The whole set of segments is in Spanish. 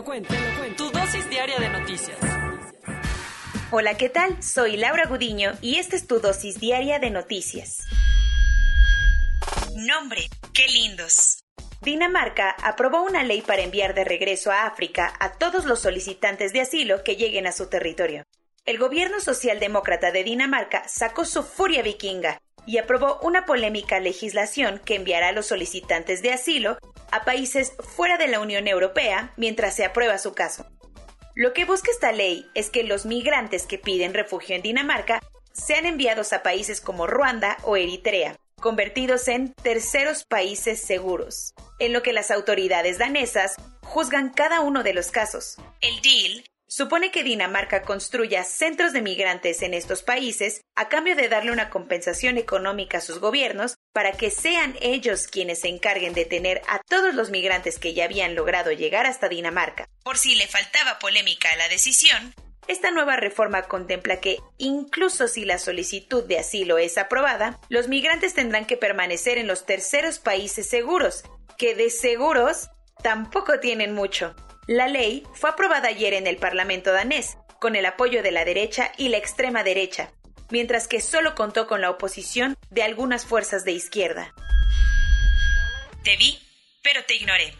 Lo cuento, te lo cuento. Tu dosis diaria de noticias. Hola, ¿qué tal? Soy Laura Gudiño y esta es tu dosis diaria de noticias. Nombre, qué lindos. Dinamarca aprobó una ley para enviar de regreso a África a todos los solicitantes de asilo que lleguen a su territorio. El gobierno socialdemócrata de Dinamarca sacó su furia vikinga y aprobó una polémica legislación que enviará a los solicitantes de asilo a países fuera de la Unión Europea mientras se aprueba su caso. Lo que busca esta ley es que los migrantes que piden refugio en Dinamarca sean enviados a países como Ruanda o Eritrea, convertidos en terceros países seguros, en lo que las autoridades danesas juzgan cada uno de los casos. El deal supone que Dinamarca construya centros de migrantes en estos países a cambio de darle una compensación económica a sus gobiernos para que sean ellos quienes se encarguen de tener a todos los migrantes que ya habían logrado llegar hasta Dinamarca. Por si le faltaba polémica a la decisión, esta nueva reforma contempla que, incluso si la solicitud de asilo es aprobada, los migrantes tendrán que permanecer en los terceros países seguros, que de seguros tampoco tienen mucho. La ley fue aprobada ayer en el Parlamento danés, con el apoyo de la derecha y la extrema derecha, mientras que solo contó con la oposición de algunas fuerzas de izquierda. Te vi, pero te ignoré.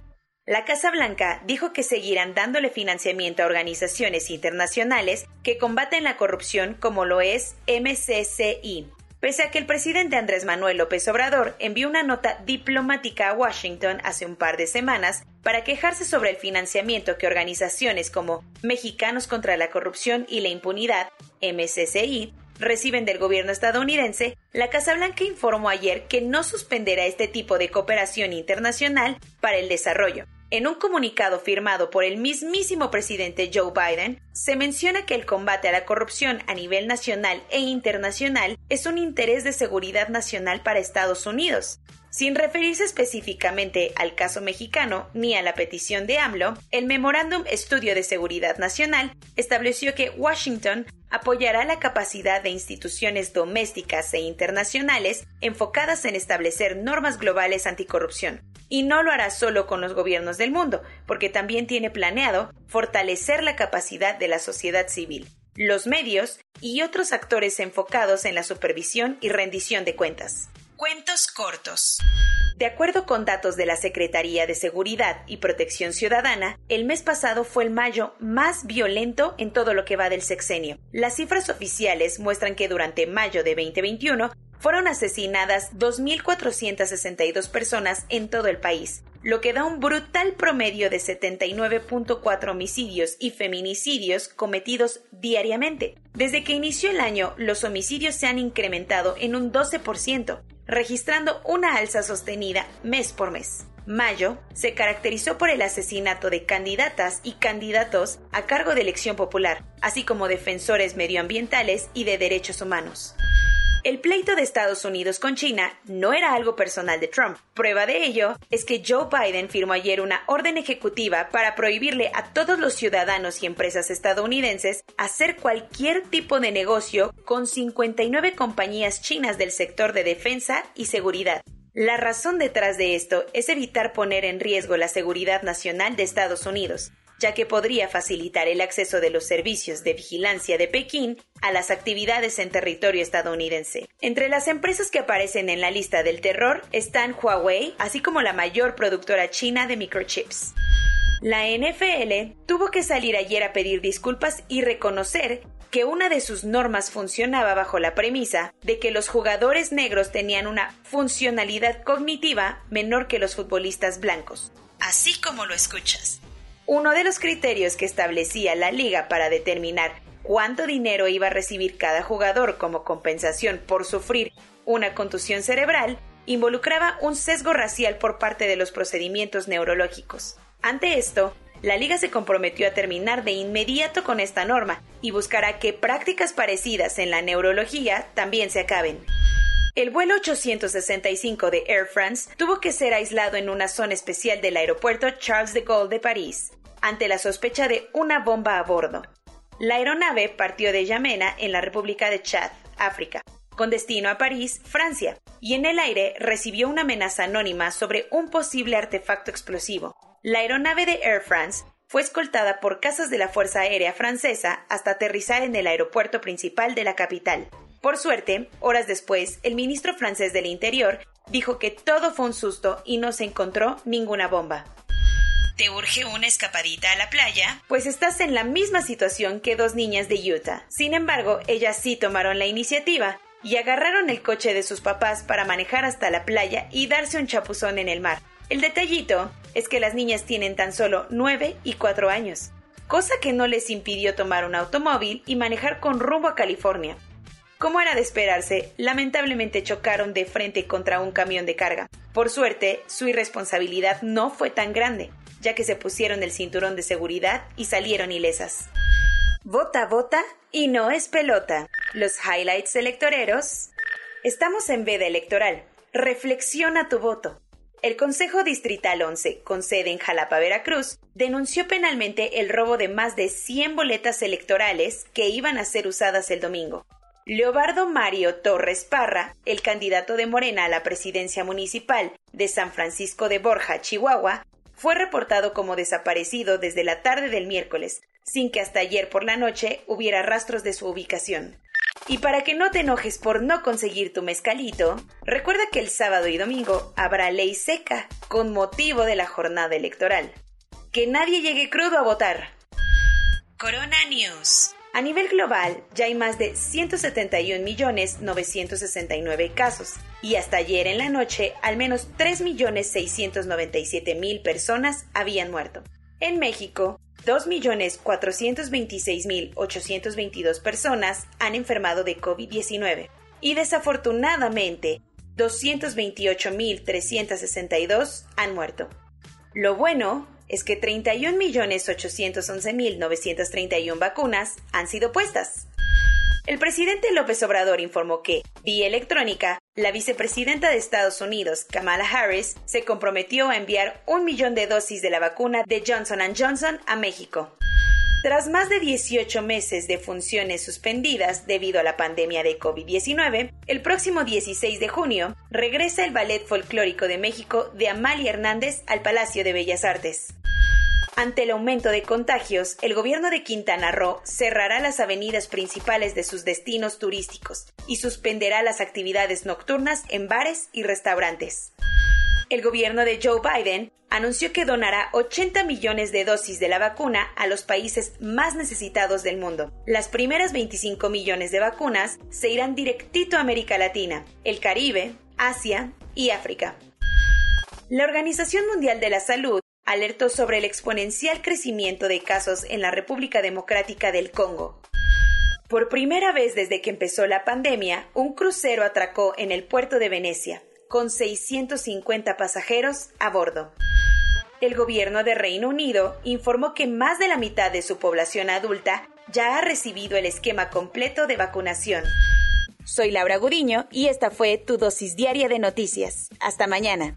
La Casa Blanca dijo que seguirán dándole financiamiento a organizaciones internacionales que combaten la corrupción como lo es MCCI, pese a que el presidente Andrés Manuel López Obrador envió una nota diplomática a Washington hace un par de semanas para quejarse sobre el financiamiento que organizaciones como Mexicanos contra la Corrupción y la Impunidad, reciben del gobierno estadounidense, la Casa Blanca informó ayer que no suspenderá este tipo de cooperación internacional para el desarrollo. En un comunicado firmado por el mismísimo presidente Joe Biden, se menciona que el combate a la corrupción a nivel nacional e internacional es un interés de seguridad nacional para Estados Unidos. Sin referirse específicamente al caso mexicano ni a la petición de AMLO, el Memorándum Estudio de Seguridad Nacional estableció que Washington apoyará la capacidad de instituciones domésticas e internacionales enfocadas en establecer normas globales anticorrupción. Y no lo hará solo con los gobiernos del mundo, porque también tiene planeado fortalecer la capacidad de la sociedad civil, los medios y otros actores enfocados en la supervisión y rendición de cuentas. Cuentos cortos. De acuerdo con datos de la Secretaría de Seguridad y Protección Ciudadana, el mes pasado fue el mayo más violento en todo lo que va del sexenio. Las cifras oficiales muestran que durante mayo de 2021 fueron asesinadas 2.462 personas en todo el país, lo que da un brutal promedio de 79.4 homicidios y feminicidios cometidos diariamente. Desde que inició el año, los homicidios se han incrementado en un 12%, registrando una alza sostenida mes por mes. Mayo se caracterizó por el asesinato de candidatas y candidatos a cargo de elección popular, así como defensores medioambientales y de derechos humanos. El pleito de Estados Unidos con China no era algo personal de Trump. Prueba de ello es que Joe Biden firmó ayer una orden ejecutiva para prohibirle a todos los ciudadanos y empresas estadounidenses hacer cualquier tipo de negocio con 59 compañías chinas del sector de defensa y seguridad. La razón detrás de esto es evitar poner en riesgo la seguridad nacional de Estados Unidos, ya que podría facilitar el acceso de los servicios de vigilancia de Pekín a las actividades en territorio estadounidense. Entre las empresas que aparecen en la lista del terror están Huawei, así como la mayor productora china de microchips. La NFL tuvo que salir ayer a pedir disculpas y reconocer que una de sus normas funcionaba bajo la premisa de que los jugadores negros tenían una funcionalidad cognitiva menor que los futbolistas blancos. Así como lo escuchas. Uno de los criterios que establecía la liga para determinar cuánto dinero iba a recibir cada jugador como compensación por sufrir una contusión cerebral involucraba un sesgo racial por parte de los procedimientos neurológicos. Ante esto, la liga se comprometió a terminar de inmediato con esta norma y buscará que prácticas parecidas en la neurología también se acaben. El vuelo 865 de Air France tuvo que ser aislado en una zona especial del aeropuerto Charles de Gaulle de París, ante la sospecha de una bomba a bordo. La aeronave partió de Yamena, en la República de Chad, África, con destino a París, Francia, y en el aire recibió una amenaza anónima sobre un posible artefacto explosivo. La aeronave de Air France fue escoltada por casas de la Fuerza Aérea Francesa hasta aterrizar en el aeropuerto principal de la capital. Por suerte, horas después, el ministro francés del Interior dijo que todo fue un susto y no se encontró ninguna bomba. ¿Te urge una escapadita a la playa? Pues estás en la misma situación que dos niñas de Utah. Sin embargo, ellas sí tomaron la iniciativa y agarraron el coche de sus papás para manejar hasta la playa y darse un chapuzón en el mar. El detallito es que las niñas tienen tan solo 9 y 4 años, cosa que no les impidió tomar un automóvil y manejar con rumbo a California. Como era de esperarse, lamentablemente chocaron de frente contra un camión de carga. Por suerte, su irresponsabilidad no fue tan grande, ya que se pusieron el cinturón de seguridad y salieron ilesas. Vota, vota y no es pelota. Los highlights electoreros. Estamos en veda electoral. Reflexiona tu voto. El Consejo Distrital 11, con sede en Jalapa, Veracruz, denunció penalmente el robo de más de 100 boletas electorales que iban a ser usadas el domingo. Leobardo Mario Torres Parra, el candidato de Morena a la presidencia municipal de San Francisco de Borja, Chihuahua, fue reportado como desaparecido desde la tarde del miércoles, sin que hasta ayer por la noche hubiera rastros de su ubicación. Y para que no te enojes por no conseguir tu mezcalito, recuerda que el sábado y domingo habrá ley seca con motivo de la jornada electoral. Que nadie llegue crudo a votar. Corona News. A nivel global, ya hay más de 171.969 casos y hasta ayer en la noche al menos 3.697.000 personas habían muerto. En México, 2.426.822 personas han enfermado de COVID-19 y desafortunadamente 228.362 han muerto. Lo bueno es que 31.811.931 vacunas han sido puestas. El presidente López Obrador informó que, vía electrónica, la vicepresidenta de Estados Unidos, Kamala Harris, se comprometió a enviar un millón de dosis de la vacuna de Johnson ⁇ Johnson a México. Tras más de 18 meses de funciones suspendidas debido a la pandemia de COVID-19, el próximo 16 de junio regresa el Ballet Folclórico de México de Amalia Hernández al Palacio de Bellas Artes. Ante el aumento de contagios, el gobierno de Quintana Roo cerrará las avenidas principales de sus destinos turísticos y suspenderá las actividades nocturnas en bares y restaurantes. El gobierno de Joe Biden anunció que donará 80 millones de dosis de la vacuna a los países más necesitados del mundo. Las primeras 25 millones de vacunas se irán directito a América Latina, el Caribe, Asia y África. La Organización Mundial de la Salud alertó sobre el exponencial crecimiento de casos en la República Democrática del Congo. Por primera vez desde que empezó la pandemia, un crucero atracó en el puerto de Venecia, con 650 pasajeros a bordo. El gobierno de Reino Unido informó que más de la mitad de su población adulta ya ha recibido el esquema completo de vacunación. Soy Laura Gudiño y esta fue tu dosis diaria de noticias. Hasta mañana.